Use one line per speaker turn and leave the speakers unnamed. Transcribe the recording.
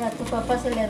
या तो पापा से ले